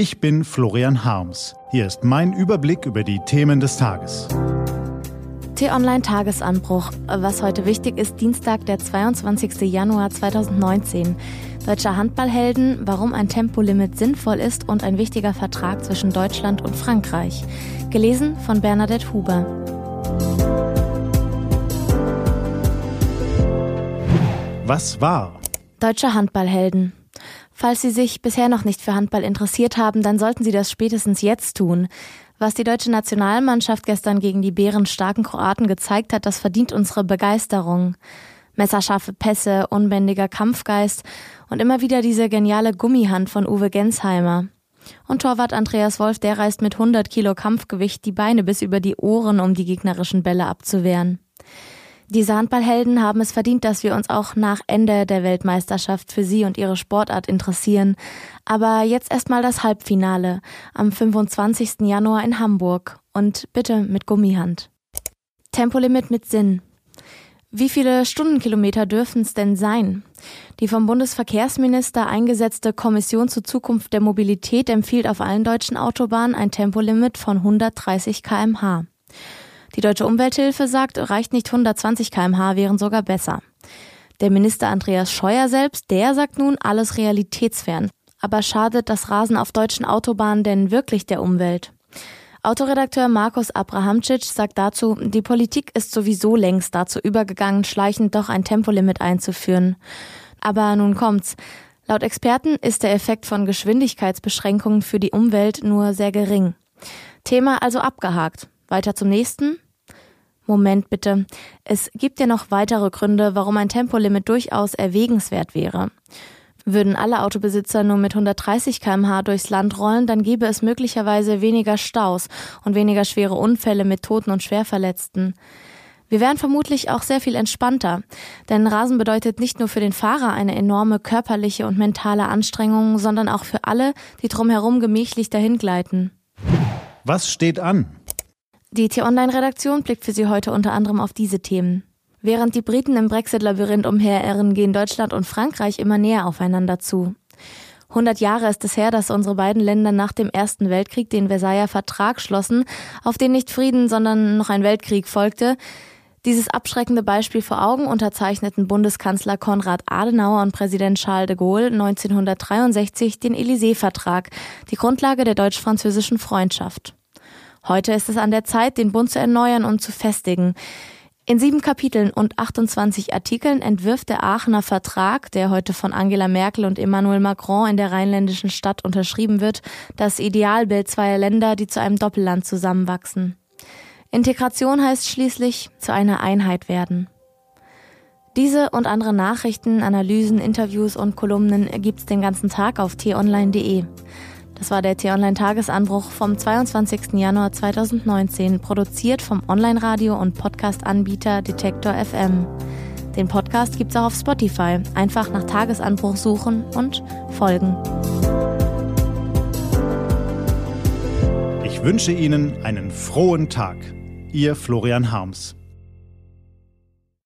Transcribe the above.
Ich bin Florian Harms. Hier ist mein Überblick über die Themen des Tages. T-Online Tagesanbruch. Was heute wichtig ist, Dienstag, der 22. Januar 2019. Deutsche Handballhelden, warum ein Tempolimit sinnvoll ist und ein wichtiger Vertrag zwischen Deutschland und Frankreich. Gelesen von Bernadette Huber. Was war? Deutsche Handballhelden. Falls Sie sich bisher noch nicht für Handball interessiert haben, dann sollten Sie das spätestens jetzt tun. Was die deutsche Nationalmannschaft gestern gegen die bärenstarken Kroaten gezeigt hat, das verdient unsere Begeisterung. Messerscharfe Pässe, unbändiger Kampfgeist und immer wieder diese geniale Gummihand von Uwe Gensheimer. Und Torwart Andreas Wolf, der reißt mit 100 Kilo Kampfgewicht die Beine bis über die Ohren, um die gegnerischen Bälle abzuwehren. Diese Handballhelden haben es verdient, dass wir uns auch nach Ende der Weltmeisterschaft für sie und ihre Sportart interessieren. Aber jetzt erstmal das Halbfinale am 25. Januar in Hamburg und bitte mit Gummihand. Tempolimit mit Sinn. Wie viele Stundenkilometer dürfen es denn sein? Die vom Bundesverkehrsminister eingesetzte Kommission zur Zukunft der Mobilität empfiehlt auf allen deutschen Autobahnen ein Tempolimit von 130 kmh. Die Deutsche Umwelthilfe sagt, reicht nicht 120 kmh, wären sogar besser. Der Minister Andreas Scheuer selbst, der sagt nun alles realitätsfern. Aber schadet das Rasen auf deutschen Autobahnen denn wirklich der Umwelt? Autoredakteur Markus Abrahamcic sagt dazu, die Politik ist sowieso längst dazu übergegangen, schleichend doch ein Tempolimit einzuführen. Aber nun kommt's. Laut Experten ist der Effekt von Geschwindigkeitsbeschränkungen für die Umwelt nur sehr gering. Thema also abgehakt. Weiter zum nächsten. Moment bitte. Es gibt ja noch weitere Gründe, warum ein Tempolimit durchaus erwägenswert wäre. Würden alle Autobesitzer nur mit 130 kmh durchs Land rollen, dann gäbe es möglicherweise weniger Staus und weniger schwere Unfälle mit Toten und Schwerverletzten. Wir wären vermutlich auch sehr viel entspannter, denn Rasen bedeutet nicht nur für den Fahrer eine enorme körperliche und mentale Anstrengung, sondern auch für alle, die drumherum gemächlich dahingleiten. Was steht an? Die T-Online-Redaktion blickt für Sie heute unter anderem auf diese Themen. Während die Briten im Brexit-Labyrinth umherirren, gehen Deutschland und Frankreich immer näher aufeinander zu. 100 Jahre ist es her, dass unsere beiden Länder nach dem Ersten Weltkrieg den Versailler Vertrag schlossen, auf den nicht Frieden, sondern noch ein Weltkrieg folgte. Dieses abschreckende Beispiel vor Augen unterzeichneten Bundeskanzler Konrad Adenauer und Präsident Charles de Gaulle 1963 den Élysée-Vertrag, die Grundlage der deutsch-französischen Freundschaft. Heute ist es an der Zeit, den Bund zu erneuern und zu festigen. In sieben Kapiteln und 28 Artikeln entwirft der Aachener Vertrag, der heute von Angela Merkel und Emmanuel Macron in der rheinländischen Stadt unterschrieben wird, das Idealbild zweier Länder, die zu einem Doppelland zusammenwachsen. Integration heißt schließlich zu einer Einheit werden. Diese und andere Nachrichten, Analysen, Interviews und Kolumnen gibt's den ganzen Tag auf t-online.de. Das war der T-Online-Tagesanbruch vom 22. Januar 2019, produziert vom Online-Radio- und Podcast-Anbieter Detektor FM. Den Podcast gibt's auch auf Spotify. Einfach nach Tagesanbruch suchen und folgen. Ich wünsche Ihnen einen frohen Tag. Ihr Florian Harms.